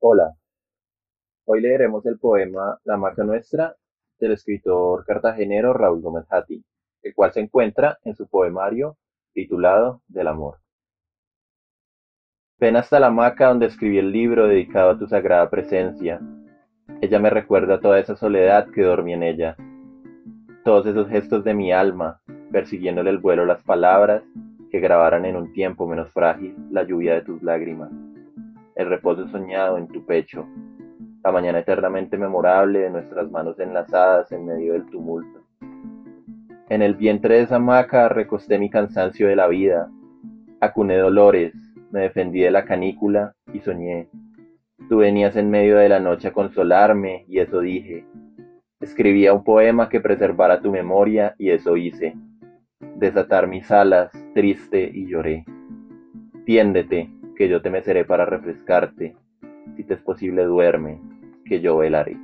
Hola, hoy leeremos el poema La Maca Nuestra del escritor cartagenero Raúl Gómez Hatti, el cual se encuentra en su poemario titulado Del Amor. Ven hasta la hamaca donde escribí el libro dedicado a tu sagrada presencia. Ella me recuerda toda esa soledad que dormí en ella, todos esos gestos de mi alma, persiguiéndole el vuelo las palabras que grabaran en un tiempo menos frágil la lluvia de tus lágrimas el reposo soñado en tu pecho, la mañana eternamente memorable de nuestras manos enlazadas en medio del tumulto. En el vientre de esa hamaca recosté mi cansancio de la vida, acuné dolores, me defendí de la canícula y soñé. Tú venías en medio de la noche a consolarme y eso dije. Escribía un poema que preservara tu memoria y eso hice. Desatar mis alas, triste y lloré. Tiéndete, que yo te meceré para refrescarte. Si te es posible, duerme, que yo velaré.